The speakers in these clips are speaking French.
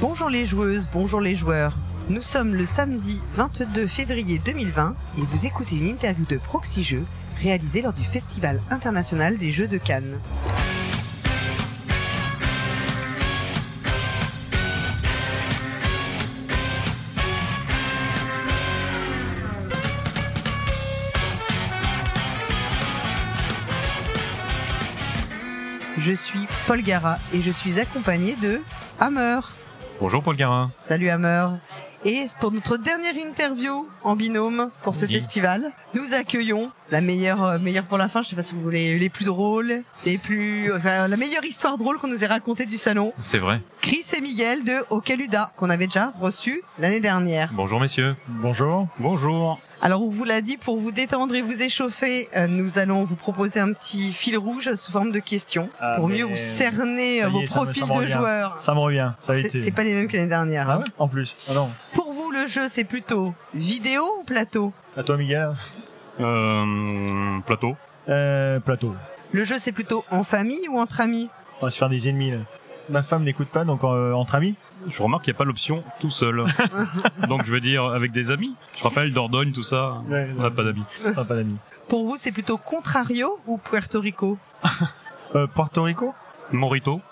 Bonjour les joueuses, bonjour les joueurs. Nous sommes le samedi 22 février 2020 et vous écoutez une interview de Proxy Jeux réalisée lors du Festival international des Jeux de Cannes. Je suis Paul Gara et je suis accompagné de Hammer. Bonjour Paul Garin. Salut Hammer. Et pour notre dernière interview en binôme pour ce Oui. festival, nous accueillons la meilleure, euh, meilleure pour la fin. Je sais pas si vous voulez les plus drôles, les plus, enfin, la meilleure histoire drôle qu'on nous ait racontée du salon. C'est vrai. Chris et Miguel de Ocaluda, qu'on avait déjà reçu l'année dernière. Bonjour messieurs. Bonjour. Bonjour. Alors, on vous l'a dit, pour vous détendre et vous échauffer, euh, nous allons vous proposer un petit fil rouge sous forme de questions Ah, pour mieux vous cerner vos est, profils me de revient. joueurs. Ça me revient, ça a C'est été. c'est pas les mêmes que l'année dernière. Ah hein. ouais En plus. Ah non. Pour vous, le jeu, c'est plutôt vidéo ou plateau? À toi, Miguel. Euh, plateau. Euh, plateau. Le jeu, c'est plutôt en famille ou entre amis? On va se faire des ennemis, là. Ma femme n'écoute pas, donc euh, entre amis. Je remarque qu'il n'y a pas l'option tout seul. Donc je veux dire avec des amis. Je rappelle Dordogne, tout ça. Ouais, On n'a pas d'amis. Ah, pas d'amis. Pour vous, c'est plutôt Contrario ou Puerto Rico? Euh, Porto Rico? Morito.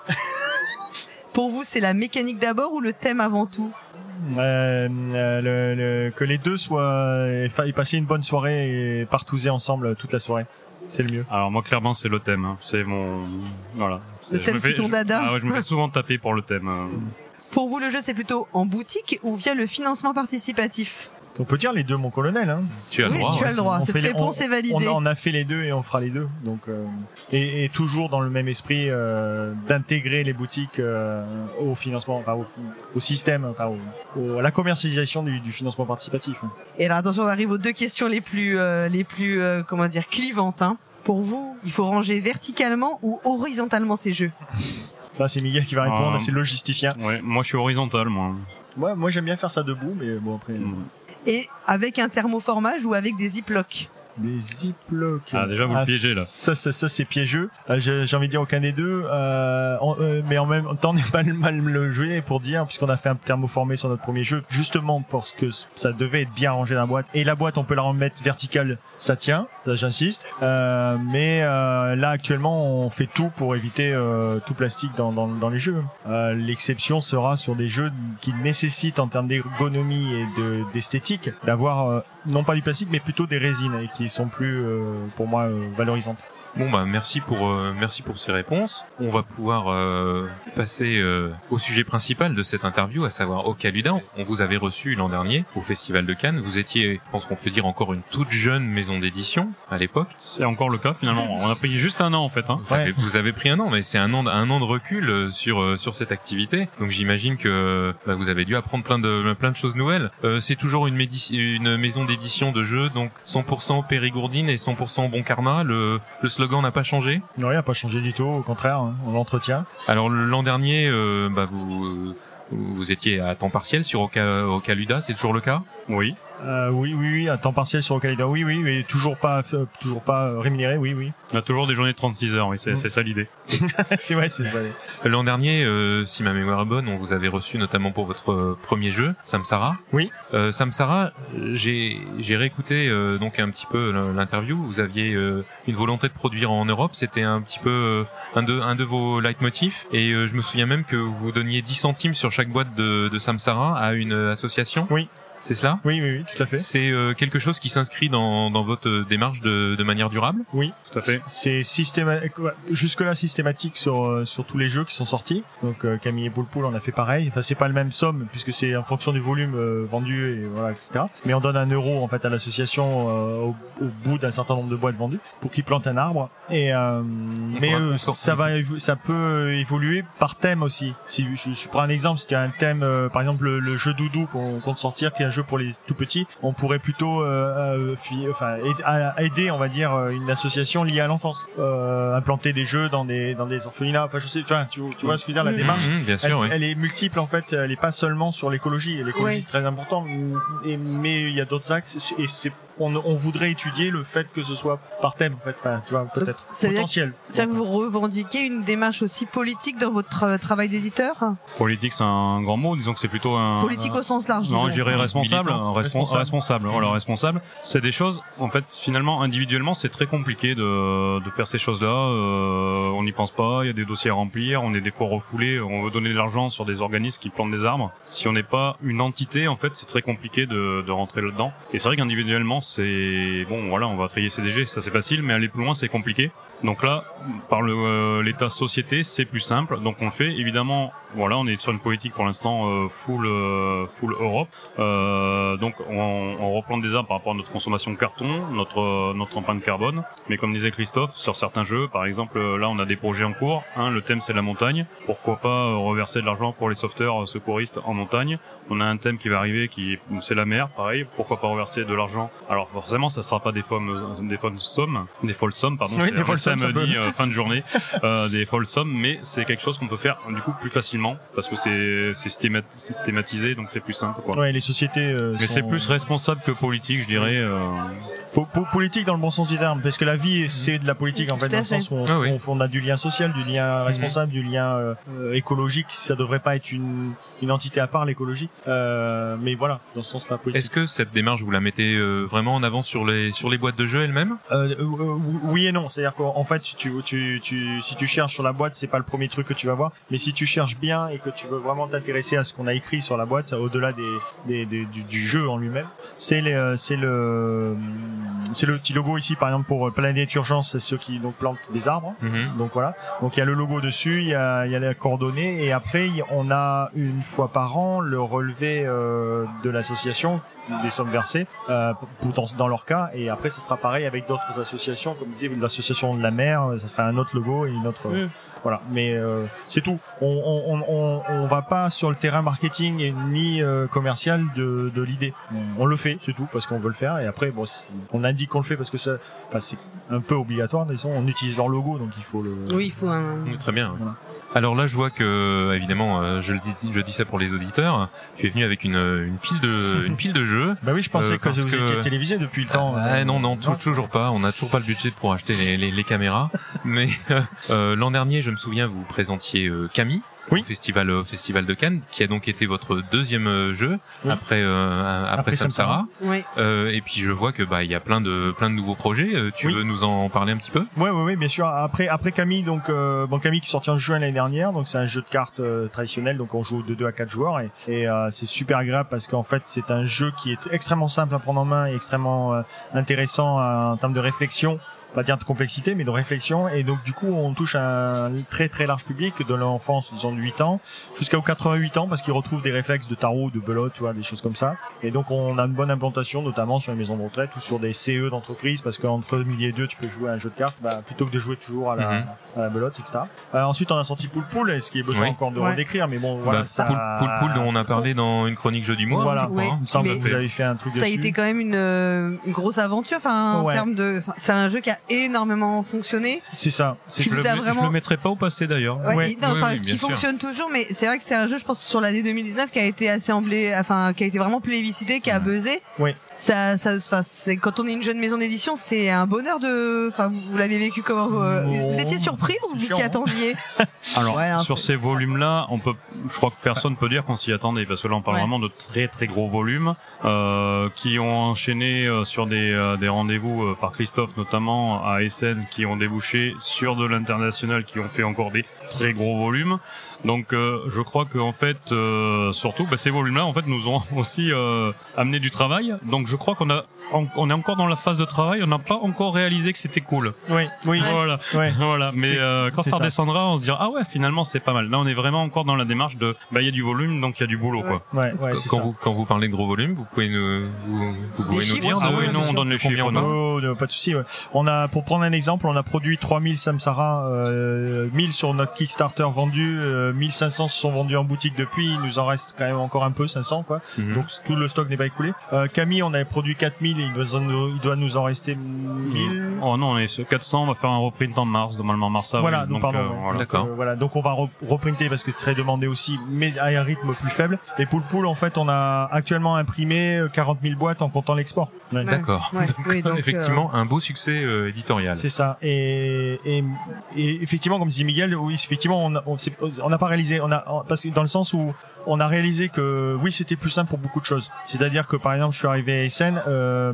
Pour vous, c'est la mécanique d'abord ou le thème avant tout? Euh, euh, le, le- Que les deux soient. et et passer une bonne soirée et partouzer ensemble toute la soirée. C'est le mieux. Alors moi clairement c'est le thème. hein. C'est mon voilà. Le thème, c'est ton je- dada Ah ouais, je me fais souvent taper pour le thème. euh. Pour vous, le jeu, c'est plutôt en boutique ou via le financement participatif? On peut dire les deux, mon colonel. Hein. Tu as Oui, le droit. tu as ouais. le droit. On Cette fait les- réponse on- est validée. On, on a fait les deux et on fera les deux. Donc euh, et, et toujours dans le même esprit euh, d'intégrer les boutiques euh, au financement, enfin, au, au système, enfin, au- au- à la commercialisation du, du financement participatif. Et alors, attention, on arrive aux deux questions les plus, euh, les plus, euh, comment dire, clivantes. hein. Pour vous, il faut ranger verticalement ou horizontalement ces jeux? Là, c'est Miguel qui va répondre. Ah. C'est le logisticien. Ouais, moi je suis horizontal moi. Moi, moi, j'aime bien faire ça debout, mais bon après. Mm. Et avec un thermoformage ou avec des ziplocs Des ziplocs. Ah, déjà, vous le piégez, là. Ça, ça, ça c'est piégeux. Euh, J'ai j'ai envie de dire aucun des deux. Euh, en- euh, mais en même temps, on n'est pas le mal le jouer pour dire, puisqu'on a fait un thermoformé sur notre premier jeu, justement parce que ça devait être bien rangé dans la boîte. Et la boîte, on peut la remettre verticale, ça tient. Ça, j'insiste. Euh, mais euh, là, actuellement, on fait tout pour éviter euh, tout plastique dans, dans, dans les jeux. Euh, L'exception sera sur des jeux qui nécessitent, en termes d'ergonomie et de- d'esthétique, d'avoir euh, non pas du plastique, mais plutôt des résines et qui sont plus, euh, pour moi, euh, valorisantes. Bon bah merci pour euh, merci pour ces réponses. On va pouvoir euh, passer euh, au sujet principal de cette interview, à savoir Ocaluda. On vous avait reçu l'an dernier au Festival de Cannes. Vous étiez, je pense qu'on peut dire encore une toute jeune maison d'édition à l'époque. C'est encore le cas finalement. On a pris juste un an en fait. Hein. Ouais. Vous avez pris un an, mais c'est un an, un an de recul euh, sur euh, sur cette activité. Donc j'imagine que bah, vous avez dû apprendre plein de plein de choses nouvelles. Euh, c'est toujours une, une maison d'édition de jeux, donc 100% Périgourdine et 100% Bon Karma. Le, le slogan n'a pas changé. Non, rien n'a pas changé du tout, au contraire, hein, on l'entretient. Alors l'an dernier, euh, bah, vous vous étiez à temps partiel sur Oca, Ocaluda, c'est toujours le cas? Oui. Euh, oui, oui, oui, à temps partiel sur Ocalida, oui, oui, mais toujours pas, euh, toujours pas euh, rémunéré, oui, oui. On a toujours des journées de 36 heures. Oui, c'est Mm. c'est ça l'idée. c'est vrai, c'est vrai. L'an dernier, euh, si ma mémoire est bonne, on vous avait reçu notamment pour votre euh, premier jeu, Samsara. Oui. Euh, Samsara, j'ai j'ai réécouté euh, donc un petit peu l'interview. Vous aviez euh, une volonté de produire en Europe. C'était un petit peu euh, un de un de vos leitmotifs. Et euh, je me souviens même que vous donniez 10 centimes sur chaque boîte de, de Samsara à une association. Oui. C'est cela Oui, oui, oui, tout à fait. C'est euh, quelque chose qui s'inscrit dans, dans votre euh, démarche de, de manière durable Oui, Tout à fait. c'est systématique, jusque-là systématique sur, euh, sur tous les jeux qui sont sortis. Donc euh, Camille et Poulpoul on a fait pareil. Enfin, c'est pas le même somme puisque c'est en fonction du volume euh, vendu et voilà, etc. Mais on donne un euro en fait à l'association euh, au, au bout d'un certain nombre de boîtes vendues pour qu'ils plantent un arbre. Et euh, mais ça va, ça peut évoluer par thème aussi. Si je, je prends un exemple, si tu as un thème, euh, par exemple le, le jeu Doudou qu'on compte sortir, qui est un jeu pour les tout petits, on pourrait plutôt euh, euh, fi- enfin aider, on va dire, euh, une association liée à l'enfance, euh, implanter des jeux dans des dans des orphelinats. Enfin, je sais, enfin, tu, tu vois ce que je veux dire, la Mhm. démarche. Mhm, bien Elle, sûr, oui. elle est multiple en fait, elle est pas seulement sur l'écologie. L'écologie Oui. c'est très important, et, mais il y a d'autres axes et c'est on, on voudrait étudier le fait que ce soit par thème, en fait, enfin, tu vois, peut-être ça veut dire potentiel. C'est-à-dire que vous revendiquez une démarche aussi politique dans votre tra- travail d'éditeur? Politique, c'est un grand mot. Disons que c'est plutôt un. Politique un- au sens large, Non, dirais responsable. Responsable. Responsable. responsable. Voilà, responsable. C'est des choses, en fait, finalement, individuellement, c'est très compliqué de, de faire ces choses-là. Euh, on n'y pense pas. Il y a des dossiers à remplir. On est des fois refoulé. On veut donner de l'argent sur des organismes qui plantent des arbres. Si on n'est pas une entité, en fait, c'est très compliqué de, de rentrer là-dedans. Et c'est vrai qu'individuellement, c'est bon. Voilà, on va trier CDG, ça c'est facile, mais aller plus loin, c'est compliqué. Donc là, par euh, l'état société, c'est plus simple. Donc on le fait. Évidemment, voilà, on est sur une politique pour l'instant euh, full euh, full Europe. Euh, donc on, on replante des arbres par rapport à notre consommation de carton, notre euh, notre empreinte carbone. Mais comme disait Christophe, sur certains jeux, par exemple, euh, là on a des projets en cours. Le thème c'est la montagne. Pourquoi pas euh, reverser de l'argent pour les sauveteurs euh, secouristes en montagne? On a un thème qui va arriver qui c'est la mer, pareil. Pourquoi pas reverser de l'argent? Alors forcément, ça sera pas des folles des folles sommes, des folles sommes, pardon. Oui, samedi euh, fin de journée, euh, des folles sommes, mais c'est quelque chose qu'on peut faire du coup plus facilement parce que c'est c'est systémat- systématisé, donc c'est plus simple quoi. Ouais, les sociétés. euh, Mais sont- c'est plus responsable que politique, je dirais. Po- po- politique dans le bon sens du terme, parce que la vie c'est de la politique en fait, dans le sens où on, Ah oui. on- on a du lien social, du lien responsable, du lien euh, écologique. Ça devrait pas être une, une entité à part l'écologie, euh, mais voilà, dans ce sens-là politique. Est-ce que cette démarche vous la mettez euh, vraiment en avant sur les sur les boîtes de jeux elles-mêmes? Euh, oui et non, c'est-à-dire qu'en fait, tu, tu, tu, si tu cherches sur la boîte, c'est pas le premier truc que tu vas voir, mais si tu cherches bien et que tu veux vraiment t'intéresser à ce qu'on a écrit sur la boîte, au-delà des, des, des- du, du jeu en lui-même, c'est les, c'est le, c'est le petit logo ici, par exemple pour Planète Urgence, c'est ceux qui donc plantent des arbres. Mhm. Donc voilà. Donc il y a le logo dessus, il y a, il y a les coordonnées et après on a une fois par an le relevé euh, de l'association des sommes versées euh, dans, dans leur cas et après ça sera pareil avec d'autres associations comme disait l'association de la mer, euh, ça sera un autre logo et une autre Mm. voilà. Mais euh, c'est tout. On, on, on, on, va pas sur le terrain marketing et ni euh, commercial de, de l'idée. On, on le fait, c'est tout parce qu'on veut le faire et après bon on indique qu'on le fait parce que ça enfin, c'est un peu obligatoire disons on utilise leur logo donc il faut le Oui, il faut un. Oui, Très bien. Voilà. Alors là, je vois que évidemment, euh, je le dis, je dis ça pour les auditeurs. Tu es venu avec une, une pile de une pile de jeux. Bah oui, je pensais Euh, que vous que- étiez télévisé depuis le temps. Ah, euh, non, non, tou- toujours pas. On n'a toujours pas le budget pour acheter les, les, les caméras. Mais euh, l'an dernier, je me souviens, vous présentiez euh, Camille Oui. au festival au festival de Cannes, qui a donc été votre deuxième euh, jeu Oui. après euh, après, Après Samsara. Oui. Euh, et puis je vois que bah il y a plein de plein de nouveaux projets. Euh, tu Oui. veux nous en parler un petit peu? Ouais, ouais, ouais, bien sûr. Après, après Camille, donc euh, bon Camille qui est sorti en juin l'année dernière, donc c'est un jeu de cartes euh, traditionnel, donc on joue de 2 à 4 joueurs et, et euh, c'est super agréable parce qu'en fait c'est un jeu qui est extrêmement simple à prendre en main et extrêmement euh, intéressant euh, en termes de réflexion. Pas dire de complexité, mais de réflexion. Et donc, du coup, on touche un très très large public de l'enfance, disons de 8 ans, jusqu'à 88 ans, parce qu'ils retrouvent des réflexes de tarot, de belote, tu vois, des choses comme ça. Et donc, on a une bonne implantation, notamment sur les maisons de retraite ou sur des CE d'entreprise, parce qu'entre midi et deux, tu peux jouer à un jeu de cartes, bah, plutôt que de jouer toujours à la, Mhm. à la belote, etc. Euh, ensuite, on a sorti Poul Poul, ce qui est besoin Oui. encore de Ouais. redécrire, mais bon, voilà, bah, ça. Poul Poul dont on a parlé dans une chronique jeu du mois. Voilà. je crois, Oui, hein. Il me semble mais que vous avez fait un truc ça a été quand même une, euh, une grosse aventure. Enfin, en Ouais. termes de, enfin, c'est un jeu qui a énormément fonctionné. C'est ça. C'est Je Je le, vraiment- je le mettrai pas au passé d'ailleurs. Ouais, Ouais. il- non, Oui, qui sûr. fonctionne toujours, mais c'est vrai que c'est un jeu, je pense, sur l'année 2019 qui a été assez emblé, enfin, qui a été vraiment plébiscité, qui a buzzé. Oui. Ça, ça, enfin, c'est quand on est une jeune maison d'édition, c'est un bonheur de, enfin, vous, vous l'avez vécu comment vous, euh, vous étiez surpris ou vous Chiant, s'y hein. attendiez Alors Ouais, hein, sur ces volumes-là, on peut, je crois que personne peut dire qu'on s'y attendait parce que là on parle Ouais. vraiment de très très gros volumes euh, qui ont enchaîné euh, sur des, euh, des rendez-vous euh, par Christophe notamment à Essen qui ont débouché sur de l'international qui ont fait encore des très gros volumes. Donc euh, je crois que en fait euh, surtout bah, ces volumes-là en fait nous ont aussi euh, amené du travail. Donc je crois qu'on a on, on est encore dans la phase de travail, on n'a pas encore réalisé que c'était cool. Oui, oui. Voilà. Ouais. Voilà, mais euh, quand ça ça. redescendra, on se dira ah ouais finalement c'est pas mal. Là on est vraiment encore dans la démarche de bah il y a du volume donc il y a du boulot quoi. Ouais, ouais, c'est quand ça. vous quand vous parlez de gros volume, vous pouvez nous vous, vous pouvez nous chiffres dire Ah oui, non, on donne les combien chiffres, on non. Oh, non, pas de souci. ouais. On a, pour prendre un exemple, on a produit 3000 Samsara, euh, 1000 sur notre Kickstarter vendus, euh, 1500 se sont vendus en boutique depuis. Il nous en reste quand même encore un peu, 500 quoi. Mhm. Donc tout le stock n'est pas écoulé. Euh, Camille, on avait produit 4000 il doit nous en rester 1000. Oh non, on est sur 400, on va faire un reprint en mars, normalement mars avril. Voilà, donc donc pardon. euh, voilà. D'accord. Euh, voilà, donc on va re- reprinter parce que c'est très demandé aussi, mais à un rythme plus faible. Et Poul Poul, en fait, on a actuellement imprimé euh, 40 000 boîtes en comptant l'export. Ouais. D'accord. Ouais, Donc, oui, donc, effectivement, un beau succès euh, éditorial. C'est ça. Et, et, et effectivement, comme dit Miguel, oui, effectivement, on a- on on n'a pas réalisé, on a, on- parce que dans le sens où on a réalisé que oui, c'était plus simple pour beaucoup de choses. C'est-à-dire que par exemple, je suis arrivé à Essen. Euh,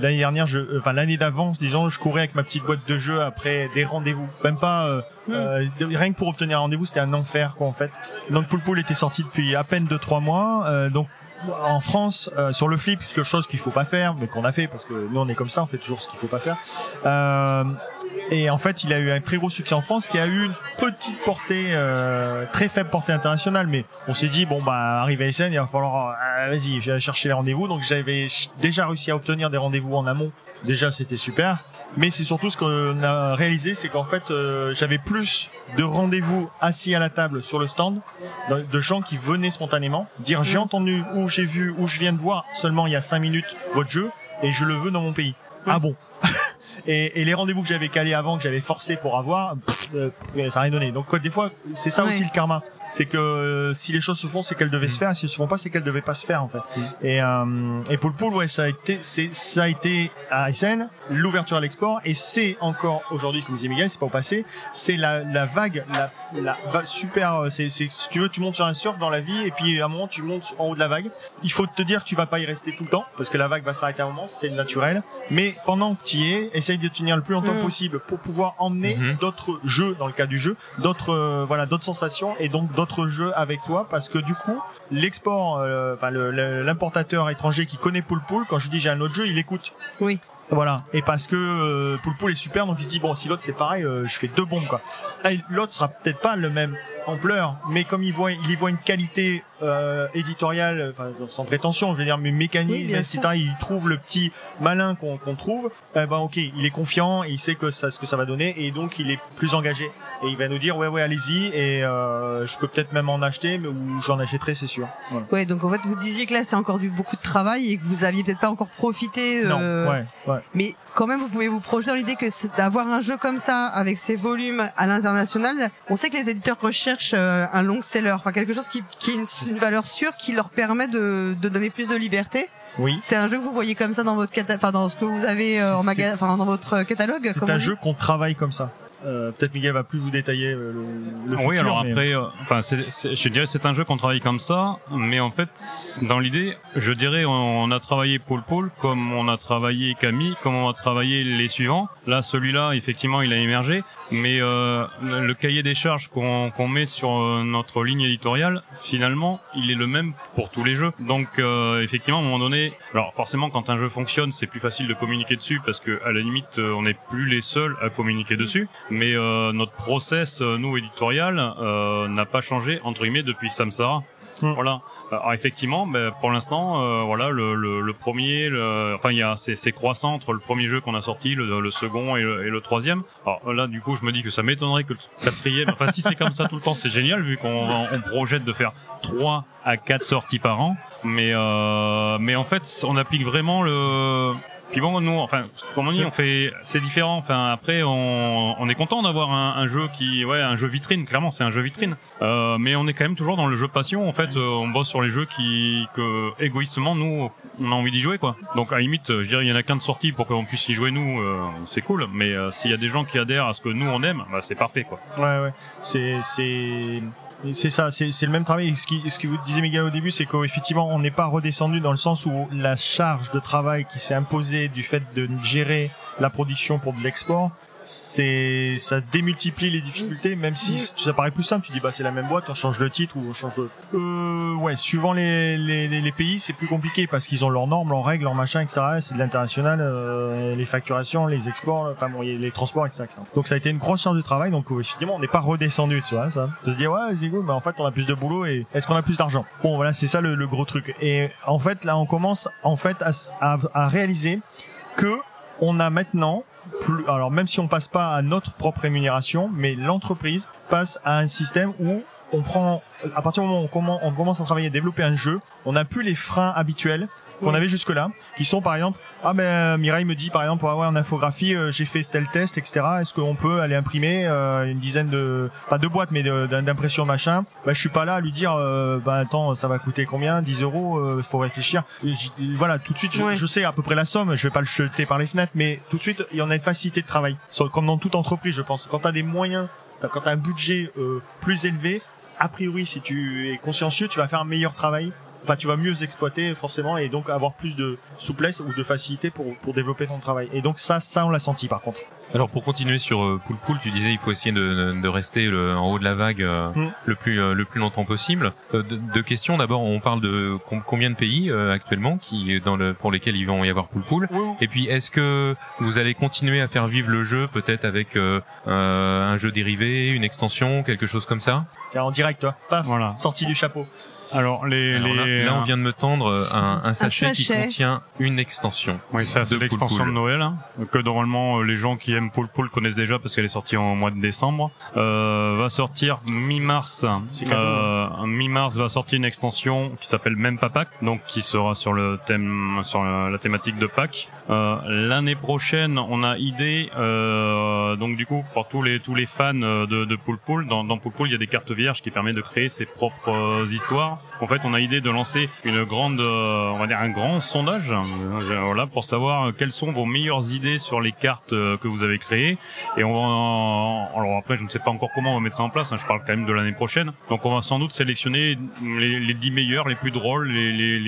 L'année dernière, je, enfin l'année d'avant, disons, je courais avec ma petite boîte de jeux après des rendez-vous. Même pas, euh, Hmm. euh, rien que pour obtenir un rendez-vous, c'était un enfer, quoi, en fait. Donc Poul Poul était sorti depuis à peine deux trois mois. Euh, donc en France, euh, sur le flip, quelque chose qu'il faut pas faire, mais qu'on a fait parce que nous on est comme ça, on fait toujours ce qu'il faut pas faire. Euh, et en fait, il a eu un très gros succès en France, qui a eu une petite portée, euh, très faible portée internationale. Mais on s'est dit bon bah arrivé à Essen, il va falloir, euh, vas-y, j'ai chercher les rendez-vous. Donc j'avais déjà réussi à obtenir des rendez-vous en amont. Déjà, c'était super. Mais c'est surtout ce qu'on a réalisé, c'est qu'en fait, euh, j'avais plus de rendez-vous assis à la table sur le stand, de gens qui venaient spontanément dire j'ai Mm. entendu ou j'ai vu ou je viens de voir seulement il y a cinq minutes votre jeu et je le veux dans mon pays. Ah bon et, et les rendez-vous que j'avais calés avant, que j'avais forcé pour avoir, pff, euh, ça n'a rien donné. Donc quoi, des fois, c'est ça Ouais. aussi le karma. C'est que euh, si les choses se font, c'est qu'elles devaient se faire. Si elles se font pas, c'est qu'elles devaient pas se faire en fait. Et euh, et pour le pool, ouais, ça a été, c'est ça a été à Essen l'ouverture à l'export et c'est encore aujourd'hui, comme disait Miguel, c'est pas au passé, c'est la, la vague, la, la va- super. euh, C'est c'est si tu veux, tu montes sur un surf dans la vie et puis à un moment tu montes en haut de la vague. Il faut te dire que tu vas pas y rester tout le temps parce que la vague va s'arrêter à un moment, c'est naturel. Mais pendant que tu y es, essaye de tenir le plus longtemps Mm. possible pour pouvoir emmener Mhm. d'autres jeux dans le cas du jeu, d'autres euh, voilà d'autres sensations et donc d'autres jeux avec toi parce que du coup l'export, euh, enfin le- le- l'importateur étranger qui connaît Pool Pool, quand je dis j'ai un autre jeu, il écoute. Oui. Voilà. Et parce que euh, Pool Pool est super, donc il se dit bon si l'autre c'est pareil, euh, je fais deux bombes quoi. L'autre sera peut-être pas le même ampleur, mais comme il voit, il y voit une qualité euh, éditoriale, enfin, sans prétention, je veux dire, mais Oui, mécanisme, bien etc. Il trouve le petit malin qu'on qu'on trouve. Eh ben ok, il est confiant, et il sait que ça, ce que ça va donner, et donc il est plus engagé. Et il va nous dire ouais ouais allez-y, et euh, je peux peut-être même en acheter, mais ou j'en achèterai c'est sûr. Voilà. Ouais, donc en fait, vous disiez que là, c'est encore du beaucoup de travail et que vous aviez peut-être pas encore profité. Non, euh, ouais, ouais. Mais quand même, vous pouvez vous projeter dans l'idée que d'avoir un jeu comme ça, avec ses volumes à l'international. On sait que les éditeurs recherchent euh, un long seller, enfin quelque chose qui, qui est une, une valeur sûre, qui leur permet de, de donner plus de liberté. Oui. C'est un jeu que vous voyez comme ça dans votre cata- enfin dans ce que vous avez euh, en magasin, enfin dans votre catalogue. C'est un jeu qu'on travaille comme ça. Euh, peut-être Miguel va plus vous détailler euh, le, le oui, futur, alors mais- après, euh, enfin, c'est- c'est- je dirais c'est un jeu qu'on travaille comme ça, mais en fait, dans l'idée, je dirais, on, on a travaillé Paul Paul comme on a travaillé Camille, comme on a travaillé les suivants. Là, celui-là, effectivement, il a émergé, mais euh, le cahier des charges qu'on qu'on met sur euh, notre ligne éditoriale, finalement, il est le même pour tous les jeux. Donc, euh, effectivement, à un moment donné, alors forcément, quand un jeu fonctionne, c'est plus facile de communiquer dessus parce que à la limite, on n'est plus les seuls à communiquer dessus. Mais euh, notre process, euh, nous éditorial, euh, n'a pas changé entre guillemets depuis Samsara. Mm. Voilà. Alors effectivement, ben, pour l'instant, euh, voilà, le, le, le premier, le, enfin il y a c'est c'est croissant entre le premier jeu qu'on a sorti, le, le second et le, et le troisième. Alors là, du coup, je me dis que ça m'étonnerait que le quatrième. Enfin, si c'est comme ça tout le temps, c'est génial vu qu'on on projette de faire trois à quatre sorties par an. Mais euh, mais en fait, on applique vraiment le puis bon, nous, enfin, comme on dit, on fait, c'est différent. Enfin, après, on, on est content d'avoir un, un jeu qui, ouais, un jeu vitrine. Clairement, c'est un jeu vitrine. Euh, mais on est quand même toujours dans le jeu passion. En fait, Euh, on bosse sur les jeux qui, que égoïstement, nous, on a envie d'y jouer, quoi. Donc, à la limite, je dirais, il y en a qu'un de sortie pour qu'on puisse y jouer nous. euh, c'est cool. Mais euh, s'il y a des gens qui adhèrent à ce que nous on aime, bah, c'est parfait, quoi. Ouais, ouais. C'est, c'est, c'est ça, c'est, le même travail. Ce qui, ce que vous disiez Miguel au début, c'est qu'effectivement, on n'est pas redescendu dans le sens où la charge de travail qui s'est imposée du fait de gérer la production pour de l'export, c'est, ça démultiplie les difficultés, même si ça paraît plus simple. Tu dis, bah, c'est la même boîte, on change le titre ou on change le... Euh, ouais, suivant les, les, les, pays, c'est plus compliqué parce qu'ils ont leurs normes, leurs règles, leurs machins, etc. C'est de l'international, euh, les facturations, les exports, enfin bon, les transports, etc., etc. Donc ça a été une grosse charge de travail. Donc effectivement, on n'est pas redescendu de ça, ça. De se dire ouais, c'est cool, mais en fait, on a plus de boulot et est-ce qu'on a plus d'argent? Bon, voilà, c'est ça le, le gros truc. Et en fait, là, on commence en fait à, à réaliser que on a maintenant plus, alors même si on passe pas à notre propre rémunération, mais l'entreprise passe à un système où on prend, à partir du moment où on commence, à travailler, à développer un jeu, on n'a plus les freins habituels qu'on avait jusque là, qui sont par exemple, ah ben euh, Mireille me dit par exemple, ah ouais en infographie, euh, j'ai fait tel test, etc. Est-ce qu'on peut aller imprimer euh, une dizaine de, pas de boîtes, mais d'impression machin? Bah je suis pas là à lui dire, euh, bah attends, ça va coûter combien? 10 euros, euh, faut réfléchir. Et voilà, tout de suite, je, Ouais. je sais à peu près la somme, je vais pas le jeter par les fenêtres, mais tout de suite, il y en a une facilité de travail, comme dans toute entreprise, je pense. Quand t'as des moyens, quand t'as un budget euh, plus élevé, a priori, si tu es consciencieux, tu vas faire un meilleur travail. Enfin, tu vas mieux exploiter forcément et donc avoir plus de souplesse ou de facilité pour, pour développer ton travail. Et donc ça, ça on l'a senti par contre. Alors pour continuer sur euh, Pool Pool, tu disais il faut essayer de, de rester le- en haut de la vague euh, Mm. le plus euh, le plus longtemps possible. Euh, de- deux questions. D'abord, on parle de com- combien de pays euh, actuellement qui dans le pour lesquels ils vont y avoir Pool Pool. Et puis est-ce que vous allez continuer à faire vivre le jeu peut-être avec euh, euh, un jeu dérivé, une extension, quelque chose comme ça? Tiens, en direct, toi. Paf, Voilà. sorti du chapeau. Alors les, Alors là, les là, on vient de me tendre euh, un, un sachet, qui contient une extension. Oui, ça c'est l'extension de. Noël hein, que normalement euh, les gens qui aiment Pool Pool connaissent déjà parce qu'elle est sortie en mois de décembre. Euh, va sortir mi-mars. Euh, mi-mars va sortir une extension qui s'appelle même pas Pâques, donc qui sera sur le thème sur la, la thématique de Pâques. Euh, L'année prochaine, on a idée euh, donc du coup pour tous les tous les fans euh, de, de Pool Pool, dans, dans Pool Pool il y a des cartes vierges qui permettent de créer ses propres histoires. En fait, on a idée de lancer une grande, on va dire un grand sondage, voilà, pour savoir quelles sont vos meilleures idées sur les cartes que vous avez créées. Et on va, en- alors après, je ne sais pas encore comment on va mettre ça en place. hein, je parle quand même de l'année prochaine. Donc, on va sans doute sélectionner les, les 10 meilleurs, les plus drôles, les les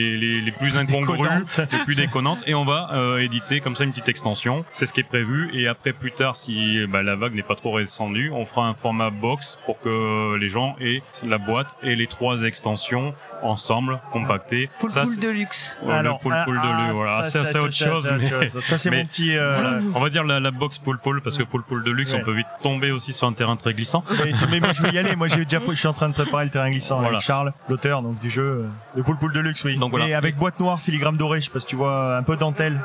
les plus incongrus, Déconnantes. les plus déconnantes, et on va euh, éditer comme ça une petite extension. C'est ce qui est prévu. Et après, plus tard, si bah, la vague n'est pas trop descendue, on fera un format box pour que les gens aient la boîte et les trois extensions ensemble, compactées. Poul Ça, c'est- de luxe. Ouais, le pool pool de ah, lui, voilà. Ça, c'est autre ça, chose, ça, mais, ça, c'est mon petit. euh, voilà. On va dire la, la box pool pool parce que pool pool de luxe, Ouais. on peut vite tomber aussi sur un terrain très glissant. Mais, mais- mais je vais y aller. Moi, j'ai déjà, je suis en train de préparer le terrain glissant Voilà. avec Charles, l'auteur donc du jeu, euh, le pool pool de luxe, oui. Donc, voilà. Et avec boîte noire, filigrane doré, je sais pas si tu vois, un peu dentelle.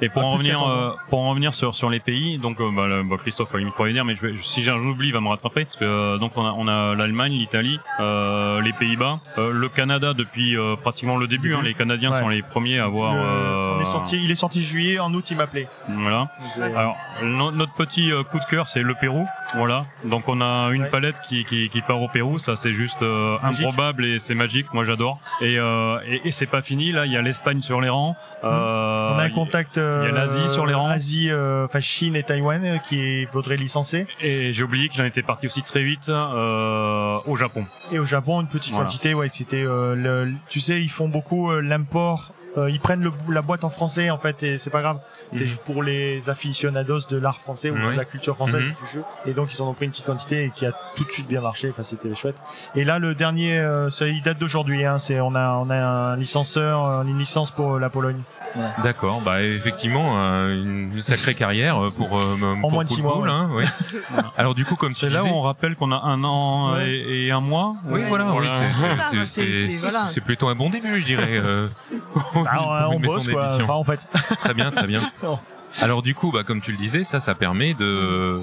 Et pour À en revenir, 14 ans. euh, pour en revenir sur sur les pays, donc euh, bah, le- bah, Christophe va limite pas dire, mais je vais, si j'en oublie, il va me rattraper. Parce que, euh, donc on a, on a l'Allemagne, l'Italie, euh, les Pays-Bas, euh, le Canada depuis euh, pratiquement le début. Hein, les Canadiens Ouais. sont les premiers à avoir. Le- euh, on est sorti, il est sorti juillet, en août, il m'appelait. Voilà. Alors no- notre petit coup de cœur, c'est le Pérou. Voilà. Donc on a une Ouais. palette qui, qui qui part au Pérou. Ça c'est juste euh, improbable et c'est magique. Moi j'adore. Et euh, et, et c'est pas fini. Là il y a l'Espagne sur les rangs. Euh, on a un contact. euh, il y a l'Asie sur les rangs. Asie, euh, enfin Chine et Taïwan, euh, qui faudrait licencer. Et j'ai oublié qu'il en était parti aussi très vite euh, au Japon. Et au Japon, une petite Voilà. quantité, ouais, c'était, euh, tu sais, ils font beaucoup euh, l'import. Euh, ils prennent le, la boîte en français en fait et c'est pas grave. C'est Mhm. pour les aficionados de l'art français ou Oui. de la culture française Mhm. du jeu. Et donc ils en ont pris une petite quantité et qui a tout de suite bien marché. Enfin c'était chouette. Et là le dernier, euh, ça, il date d'aujourd'hui. Hein, c'est on a on a un licenceur, euh, une licence pour euh, la Pologne. D'accord, bah effectivement euh, une sacrée carrière euh, pour euh, pour moins de six mois, ouais. hein, oui. Alors du coup comme tu C'est là où on rappelle qu'on a un an Ouais. et, et un mois. oui voilà, oui, c'est C'est ça, c'est- c'est c'est- c'est- voilà. c'est plutôt un bon début, je dirais. euh, Ah, une on bosse quoi. Enfin en fait. Très bien, très bien. Alors du coup, bah, comme tu le disais, ça, ça permet de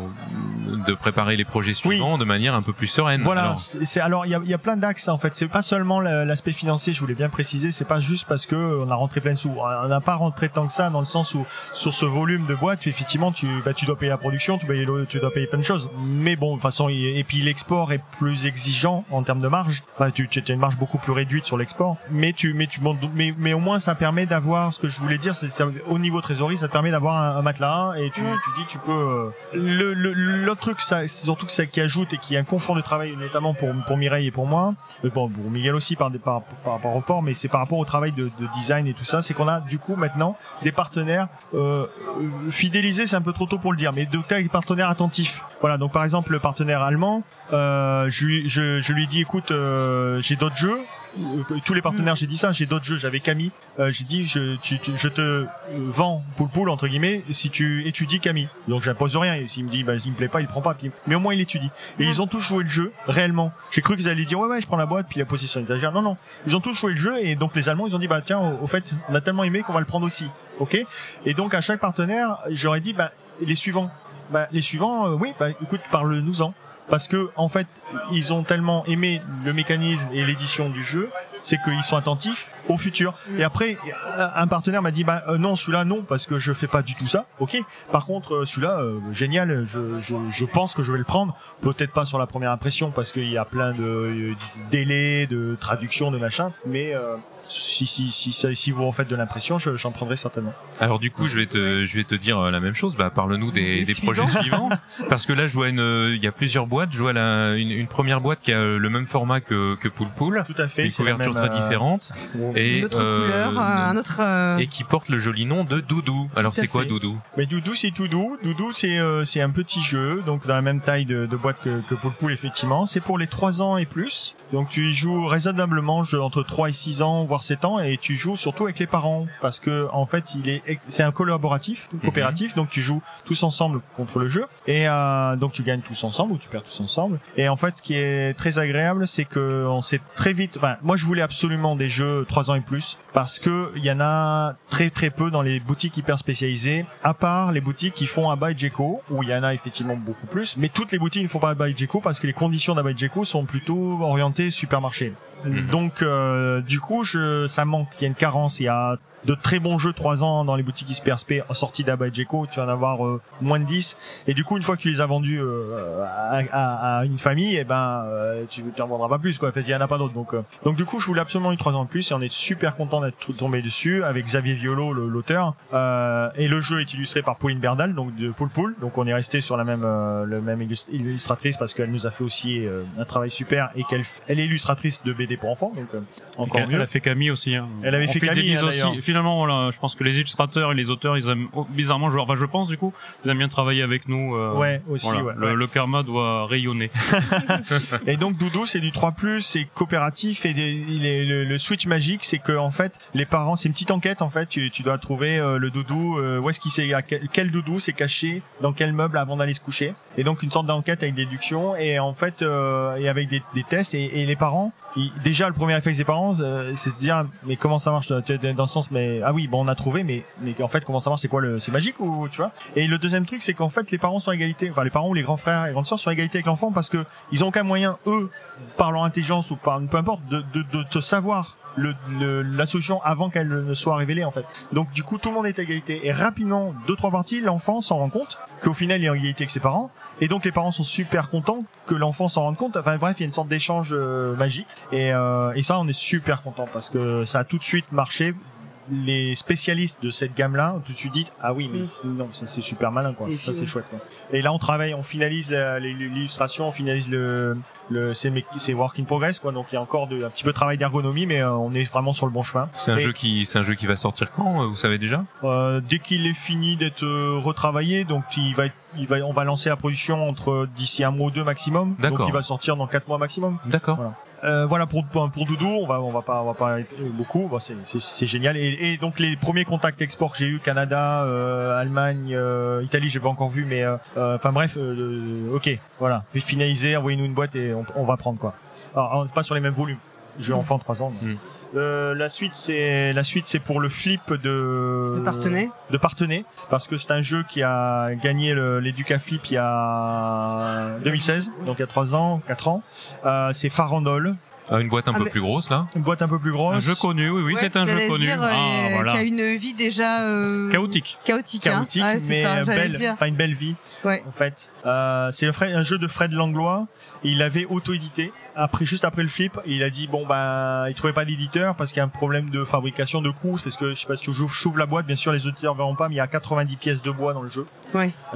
de préparer les projets suivants de manière un peu plus sereine. Voilà, c'est alors il y a, y a plein d'axes en fait. C'est pas seulement la- l'aspect financier, je voulais bien préciser. C'est pas juste parce que on a rentré plein de sous. On n'a pas rentré tant que ça dans le sens où sur ce volume de boîtes, effectivement, tu bah, tu dois payer la production, tu dois payer, le- tu dois payer plein de choses. Mais bon, de toute façon, et puis l'export est plus exigeant en termes de marge. Enfin, tu, tu as une marge beaucoup plus réduite sur l'export. Mais tu, mais tu, bon, mais, mais au moins ça permet d'avoir ce que je voulais dire, c'est c'est au niveau trésorerie, ça te permet d'avoir un, un matelas et tu, tu dis tu peux. euh, le le- l'autre truc, ça, c'est surtout que ça qui ajoute et qui est un confort de travail, notamment pour pour Mireille et pour moi. Mais bon, pour Miguel aussi par, des- par, par rapport au port, mais c'est par rapport au travail de, de design et tout ça, c'est qu'on a du coup maintenant des partenaires euh, euh, fidélisés, c'est un peu trop tôt pour le dire, mais de des partenaires attentifs. Voilà, donc par exemple le partenaire allemand, euh, je, lui, je, je lui dis écoute, euh, j'ai d'autres jeux. Euh, Tous les partenaires, j'ai dit ça. J'ai d'autres jeux. J'avais Camille. Euh, j'ai dit, je, tu, tu- je te vends poule poule entre guillemets si tu étudies Camille. Donc j'impose rien. Et s'il me dit, bah, il me plaît pas, il prend pas. Mais au moins il étudie. Et ils ont tous joué le jeu réellement. J'ai cru qu'ils allaient dire, ouais ouais, je prends la boîte puis la poser sur l'étagère. Non non, ils ont tous joué le jeu et donc les Allemands ils ont dit, bah tiens, au, au fait, on a tellement aimé qu'on va le prendre aussi. Ok? Et donc à chaque partenaire, j'aurais dit, bah les suivants. Bah les suivants, euh, oui, bah écoute, parle-nous-en parce que en fait ils ont tellement aimé le mécanisme et l'édition du jeu c'est qu'ils sont attentifs au futur. Et après, un partenaire m'a dit, bah euh, non, celui-là non, parce que je fais pas du tout ça. Ok. Par contre, euh, celui-là, euh, génial. Je, je, je pense que je vais le prendre. Peut-être pas sur la première impression, parce qu'il y a plein de délais, de traduction, de machin. Mais euh, si si si si vous en faites de l'impression, je- j'en prendrai certainement. Alors du coup, je vais te, je vais te dire euh, la même chose. Bah, parle-nous des, des projets suivants. parce que là, je vois une, euh, il y a plusieurs boîtes. Je vois la, une, une première boîte qui a euh, le même format que que Pool Pool, Tout à fait. une couverture même, très euh, différente et Une autre euh, couleur, un autre. euh, et qui porte le joli nom de Doudou. Alors c'est quoi. Doudou? Mais Doudou, c'est tout doux. Doudou, c'est euh, c'est un petit jeu, donc dans la même taille de, de boîte que, que Pool Pool, effectivement. C'est pour les 3 ans et plus. Donc tu y joues raisonnablement je- entre 3 et 6 ans, voire 7 ans, et tu joues surtout avec les parents, parce que en fait, il est c'est un collaboratif, coopératif, donc tu joues tous ensemble contre le jeu, et euh, donc tu gagnes tous ensemble ou tu perds tous ensemble. Et en fait, ce qui est très agréable, c'est que on sait très vite. Enfin, moi, je voulais absolument des jeux 3 ans et plus, parce que il y en a très très peu dans les boutiques hyper spécialisées, à part les boutiques qui font Abba et Jeco, où il y en a effectivement beaucoup plus. Mais toutes les boutiques ne font pas Abba et Jeco parce que les conditions d'Abba et Jeco sont plutôt orientées supermarché. Mhm. Donc, euh, du coup, je, ça manque. Il y a une carence. Il y a de très bons jeux 3 ans dans les boutiques XPRSP sortis d'Abba Jeco. Tu vas en avoir euh, moins de 10. Et du coup, une fois que tu les as vendus euh, à, à- à une famille, eh ben, euh, tu tu en vendras pas plus. Quoi. En fait, il y en a pas d'autres. Donc, euh, donc du coup, je voulais absolument une 3 ans de plus et on est super content d'être tombé dessus avec Xavier Violo, l'auteur. Euh, et le jeu est illustré par Pauline Berdal, donc de Poul Poul. Donc on est resté sur la même, euh, le même illus- illustratrice parce qu'elle nous a fait aussi euh, un travail super et qu'elle elle est illustratrice de BD pour enfants. Donc euh, encore elle, mieux. elle a fait Camille aussi. Hein. Elle avait On fait Camille, hein, aussi. Finalement, voilà, je pense que les illustrateurs et les auteurs, ils aiment oh, bizarrement jouer. Enfin, je pense du coup, ils aiment bien travailler avec nous. euh, Ouais, aussi, voilà. ouais, le, ouais. le karma doit rayonner. Et donc Doudou, c'est du 3+, c'est coopératif et des- le, le switch magique, c'est que en fait les parents, c'est une petite enquête en fait. Tu, tu dois trouver euh, le doudou, euh, où est-ce qu'il s'est, quel doudou s'est caché dans quel meuble avant d'aller se coucher. Et donc une sorte d'enquête avec déduction et en fait euh, et avec des, des tests et, et les parents. Déjà le premier réflexe des parents, euh, c'est de dire mais comment ça marche dans le sens mais ah oui bon on a trouvé mais mais en fait comment ça marche c'est quoi le c'est magique ou tu vois? Et le deuxième truc c'est qu'en fait les parents sont à égalité, enfin les parents ou les grands frères et grandes sœurs sont à égalité avec l'enfant parce que ils ont aucun moyen eux par leur intelligence ou par peu importe de, de, de te savoir le, le- la solution avant qu'elle ne soit révélée en fait. Donc du coup tout le monde est égalité. Et rapidement deux trois parties l'enfant s'en rend compte qu'au final il est en égalité avec ses parents et donc les parents sont super contents que l'enfant s'en rende compte. Enfin bref il y a une sorte d'échange euh, magique et, euh, et ça on est super content parce que ça a tout de suite marché. Les spécialistes de cette gamme-là ont tout de suite dit ah oui mais non ça c'est super malin quoi C'est ça c'est chouette quoi. Et là on travaille on finalise l'illustration on finalise le le c'est work in progress quoi donc il y a encore de, un petit peu de travail d'ergonomie mais euh, on est vraiment sur le bon chemin C'est un Et- jeu qui, c'est un jeu qui va sortir quand euh, Vous savez déjà? Euh, dès qu'il est fini d'être euh, retravaillé, donc il va, être- il va, on va lancer la production entre d'ici un mois ou deux maximum. Donc il va sortir dans quatre mois maximum. D'accord. Euh, voilà pour pour Doudou, on va on va pas on va pas beaucoup, Bon, c'est génial. Et, et donc les premiers contacts export que j'ai eu Canada, euh, Allemagne, euh, Italie, j'ai pas encore vu, mais euh, euh, enfin bref, euh, ok, voilà, finaliser, envoyez-nous une boîte et on, on va prendre quoi. Alors on n'est pas sur les mêmes volumes. Jeu enfant 3 ans. mais-. Euh, la suite c'est la suite c'est pour le flip de De Partenay. de Partenay parce que c'est un jeu qui a gagné le- l'Educaflip il y a 2016 donc il y a 3 ans 4 ans euh, c'est Farandole Ah, une boîte un Ah, peu plus grosse là. une boîte un peu plus grosse Un jeu connu, oui, oui, Ouais, c'est un jeu connu. dire, ah, euh, voilà. Qui a une vie déjà euh, Chaotique. chaotique. hein. chaotique Ouais, mais ça, belle enfin une belle vie Ouais. en fait euh, c'est un jeu de Fred Langlois il avait auto-édité. Après juste après le flip il a dit bon bah il trouvait pas d'éditeur parce qu'il y a un problème de fabrication de coûts. Parce que je sais pas si tu ouvres la boîte. Bien sûr les auditeurs verront pas mais il y a 90 pièces de bois dans le jeu.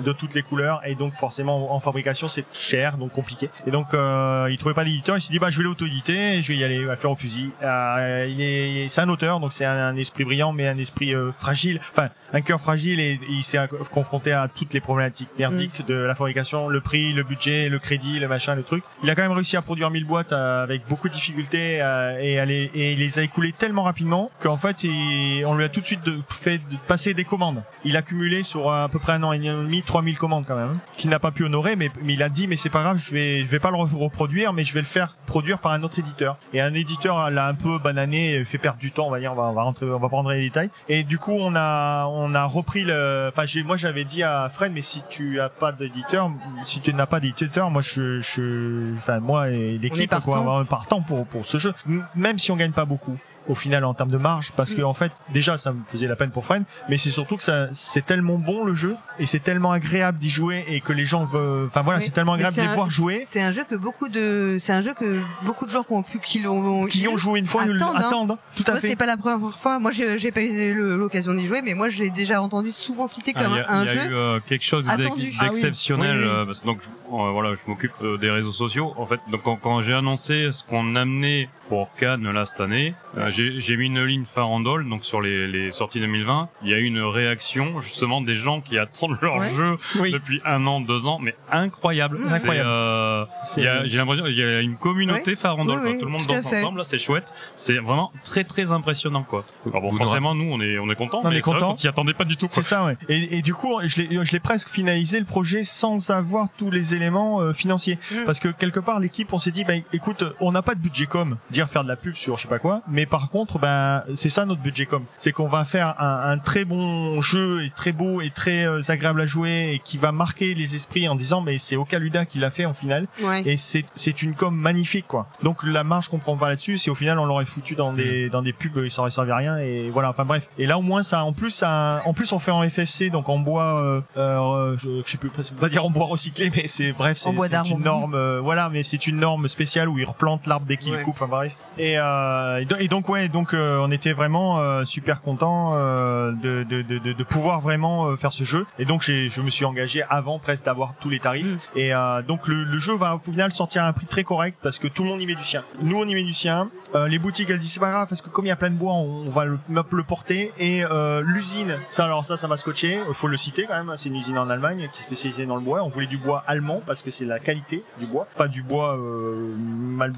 De toutes les couleurs. Et donc forcément en fabrication c'est cher donc compliqué. Et donc euh, il trouvait pas d'éditeur. Il s'est dit bah je vais l'auto-éditer et je vais y aller va faire au fusil. Euh, il est c'est un auteur donc c'est un, un esprit brillant mais un esprit euh, fragile. Enfin un cœur fragile et il s'est confronté à toutes les problématiques merdiques de la fabrication. Le prix le budget le crédit le machin le truc il a quand même réussi à produire 1000 boîtes euh, avec beaucoup de difficultés euh, et, et il les a écoulées tellement rapidement qu'en fait il- on lui a tout de suite fait passer des commandes il a cumulé sur euh, à peu près un an et demi a mis 3000 commandes quand même, qu'il n'a pas pu honorer, mais, mais il a dit mais c'est pas grave, je vais je vais pas le re- reproduire, mais je vais le faire produire par un autre éditeur. Et un éditeur l'a un peu banané, fait perdre du temps, on va dire, on va, on va rentrer, on va prendre les détails. Et du coup on a on a repris le, enfin moi j'avais dit à Fred, mais si tu as pas d'éditeur, si tu n'as pas d'éditeur, moi je je, enfin moi et l'équipe quoi, partant. on est partant pour pour ce jeu, même si on gagne pas beaucoup au final en termes de marge parce que Mm. en fait déjà ça me faisait la peine pour Fred mais c'est surtout que ça c'est tellement bon le jeu et c'est tellement agréable d'y jouer et que les gens veulent enfin voilà Oui. c'est tellement agréable de c'est les un- voir jouer C'est un jeu que beaucoup de, c'est un jeu que beaucoup de joueurs qui ont pu, qui l'ont, qui ont joué une fois Attendent, hein. attendent tout à Moi, c'est fait pas la première fois. Moi, j'ai j'ai pas eu l'occasion d'y jouer, mais moi, je l'ai déjà entendu souvent cité Ah, comme Il y a, un il y a jeu. eu euh, quelque chose d'ex-. Ah oui. d'exceptionnel Oui, oui. euh, parce que donc voilà je m'occupe euh, des réseaux sociaux en fait. Donc quand, quand j'ai annoncé ce qu'on amenait pour Cannes là cette année euh, j'ai j'ai mis une ligne farandole donc sur les, les sorties 2020 il y a eu une réaction justement des gens qui attendent leur Ouais. jeu oui. depuis un an deux ans. Mais incroyable. Mmh. C'est, Incroyable. euh, C'est- il y a- j'ai l'impression il y a une communauté farandole Oui, oui, tout le monde danse ensemble là c'est chouette. C'est vraiment très très impressionnant quoi. Alors bon Vous forcément nous on est on est content On mais qu'on s'y attendait pas du tout quoi. C'est ça, ouais. Et, et du coup, je l'ai, je l'ai presque finalisé le projet sans avoir tous les éléments euh, financiers. Mm. Parce que quelque part, l'équipe, on s'est dit, bah, écoute, on n'a pas de budget com, dire faire de la pub sur je sais pas quoi. Mais par contre, ben, c'est ça notre budget com. C'est qu'on va faire un, un très bon jeu et très beau et très euh, agréable à jouer et qui va marquer les esprits en disant, mais c'est Okaluda qui l'a fait en finale. Ouais. Et c'est c'est une com magnifique quoi. Donc la marge qu'on prend pas là-dessus, c'est au final on l'aurait foutu dans des Mm. dans des pubs, et ça aurait servi à rien et voilà. Enfin bref. Et là au moins ça, en plus ça, en plus on fait en FFC donc en bois, euh, euh, je, je sais plus, pas dire en bois recyclé, mais c'est c'est bois c'est une norme, euh, voilà, mais c'est une norme spéciale où ils replantent l'arbre dès qu'ils Ouais. le coupent. Enfin bref. Et, euh, et do- et donc ouais, donc euh, on était vraiment euh, super content euh, de, de, de, de, de pouvoir vraiment euh, faire ce jeu. Et donc j'ai, je me suis engagé avant presque d'avoir tous les tarifs. Mm. Et euh, donc le, le jeu va au final sortir à un prix très correct parce que tout le monde y met du sien. Nous on y met du sien. Euh, les boutiques elles disent c'est pas grave parce que comme il y a plein de bois on, on va le, le porter. Et euh, l'usine, ça alors ça ça m'a scotché. Il faut le citer quand même. C'est une usine en Allemagne qui est spécialisée dans le bois. On voulait du bois allemand parce que c'est la qualité du bois, pas du bois euh, mal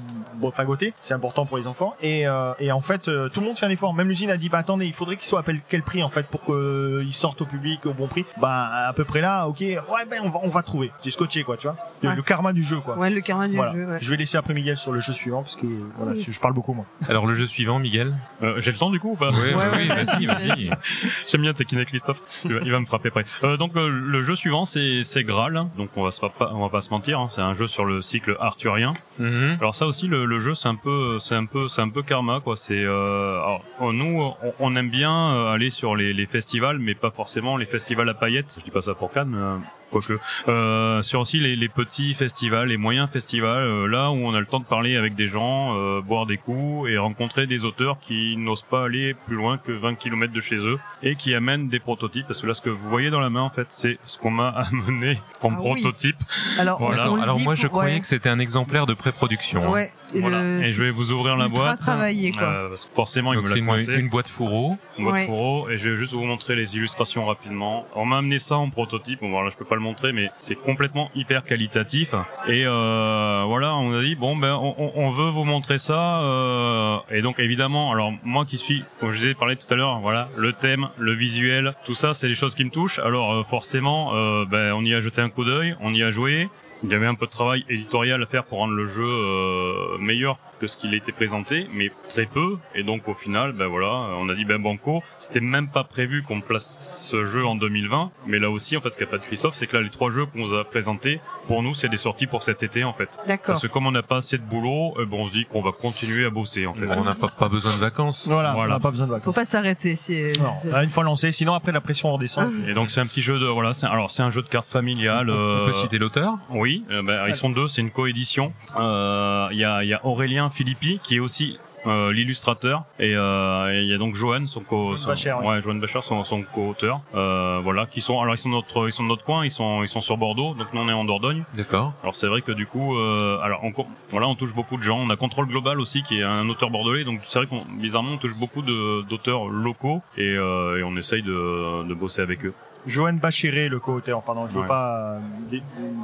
fagoté. C'est important pour les enfants. Et, euh, et en fait euh, tout le monde fait un effort. Même l'usine a dit bah attendez il faudrait qu'il soit à quel- prix en fait pour qu'il sorte au public au bon prix. Bah à peu près là ok ouais ben on va on va trouver. J'ai scotché quoi tu vois. Le, Ouais. le karma du jeu quoi. Ouais, le carnet du Voilà. jeu. ouais. Je vais laisser après Miguel sur le jeu suivant parce que voilà, Oui. je, parle beaucoup moi. Alors le jeu suivant, Miguel. Euh, j'ai le temps du coup ou pas Oui, Ouais, oui, ouais, vas-y, vas-y. J'aime bien taquiner Christophe. Il va, il va me frapper après. Euh, donc euh, le jeu suivant c'est c'est Graal. Donc on va se pas, on va pas se mentir. hein. C'est un jeu sur le cycle arthurien. Mhm. Alors ça aussi le, le jeu c'est un peu c'est un peu c'est un peu karma quoi. C'est euh, euh, nous on, on aime bien euh, aller sur les, les festivals mais pas forcément les festivals à paillettes. Je dis pas ça pour Cannes. euh, Quoique, euh, sur aussi les, les petits festivals, les moyens festivals, euh, là où on a le temps de parler avec des gens, euh, boire des coups et rencontrer des auteurs qui n'osent pas aller plus loin que 20 km de chez eux et qui amènent des prototypes. Parce que là, ce que vous voyez dans la main, en fait, c'est ce qu'on m'a amené comme Ah oui. prototype. Alors, Voilà. Alors moi, je croyais ouais. que c'était un exemplaire de pré-production. hein. Ouais. Voilà. le- Et je vais vous ouvrir la boîte. travaillé, quoi. Euh, parce que forcément, il me l'a une, coincé. une boîte fourreau. Une boîte Ouais. fourreau, et je vais juste vous montrer les illustrations rapidement. On m'a amené ça en prototype. Bon, voilà, je peux pas le montrer, mais c'est complètement hyper qualitatif. Et euh, voilà, on a dit bon ben on, on- on veut vous montrer ça. euh, et donc évidemment, alors moi qui suis, comme je vous ai parlé tout à l'heure, voilà, le thème, le visuel, tout ça, c'est des choses qui me touchent. Alors euh, forcément, euh, ben on y a jeté un coup d'œil, on y a joué. Il y avait un peu de travail éditorial à faire pour rendre le jeu euh, meilleur que ce qu'il était présenté, mais très peu. Et donc au final, ben voilà, on a dit ben banco. C'était même pas prévu qu'on place ce jeu en 2020, mais là aussi en fait, ce qu'a pas de Christophe, c'est que là les trois jeux qu'on vous a présentés, pour nous, c'est des sorties pour cet été en fait. D'accord. Parce que comme on n'a pas assez de boulot, eh ben, on se dit qu'on va continuer à bosser en fait. On n'a pas, pas besoin de vacances. Voilà, Voilà. on n'a pas besoin de Faut vacances. pas s'arrêter. Si... Non, là, une fois lancé, sinon après la pression redescend. Et donc c'est un petit jeu de voilà, c'est alors c'est un jeu de cartes familial. On euh, peut citer l'auteur? Oui, euh, ben, ils sont deux, c'est une coédition. Euh, Il y, a, il y a Aurélien Philippi qui est aussi euh, l'illustrateur et euh, il y a donc Johan son co son, Bacher, ouais. ouais Johan Bacher son, son co-auteur euh, voilà qui sont alors ils sont de notre ils sont de notre coin ils sont ils sont sur Bordeaux donc nous on est en Dordogne D'accord. alors c'est vrai que du coup euh, alors on, voilà on touche beaucoup de gens on a Contrôle Global aussi qui est un auteur bordelais donc c'est vrai qu'on bizarrement on touche beaucoup de d'auteurs locaux et, euh, et on essaye de, de bosser avec eux Johan Bachiré, le co-auteur, pardon, je veux Ouais. pas, euh, les,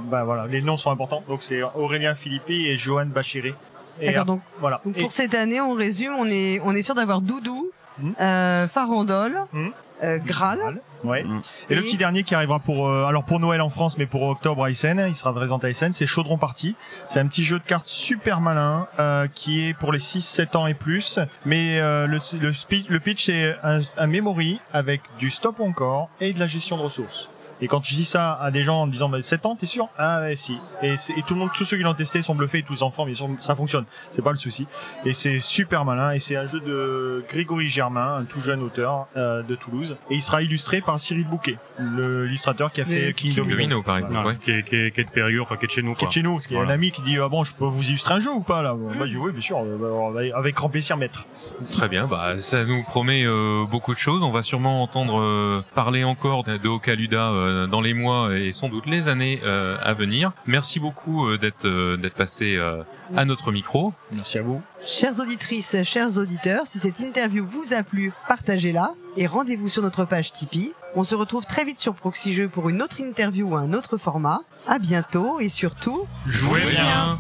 bah, voilà, les noms sont importants. Donc c'est Aurélien Philippi et Johan Bachiré. Et D'accord. Donc, voilà. donc Et- pour cette année, on résume. On est on est sûr d'avoir Doudou, Mhm. euh, Farandole, Mhm. euh, Graal Ouais. Mm. Et, le Et- petit dernier qui arrivera pour euh, alors pour Noël en France, mais pour octobre à Essen, il sera présenté à Essen, c'est Chaudron Party. C'est un petit jeu de cartes super malin euh, qui est pour les 6-7 ans et plus. Mais euh, le, le, le pitch c'est un, un memory avec du stop encore et de la gestion de ressources. Et quand je dis ça à des gens en disant bah, 7 ans, t'es sûr? Ah ouais, si. Et, tout le monde, tous ceux qui l'ont testé sont bluffés, tous les enfants, bien sûr, ça fonctionne. C'est pas le souci. Et c'est super malin. Et c'est un jeu de Grégory Germain, un tout jeune auteur euh, de Toulouse. Et il sera illustré par Cyril Bouquet, le- l'illustrateur qui a fait King King Domino. Domino, par exemple. Voilà, Ouais. qui, est, qui, est, qui est de Périgueux, enfin qui est de chez nous. Qui est de chez nous, parce qu'il y a Voilà. un ami qui dit ah bon je peux vous illustrer un jeu ou pas là? Moi je dis oui bien sûr euh, bah, on va- avec grand plaisir maître. Très bien, bah ça nous promet euh, beaucoup de choses. On va sûrement entendre euh, parler encore de, Ocaluda euh, dans les mois et sans doute les années euh, à venir. Merci beaucoup euh, d'être euh, d'être passé euh, à notre micro. Merci à vous. Chères auditrices, chers auditeurs, si cette interview vous a plu, partagez-la et rendez-vous sur notre page Tipeee. On se retrouve très vite sur Proxy Jeux pour une autre interview ou un autre format. À bientôt et surtout, Jouez bien.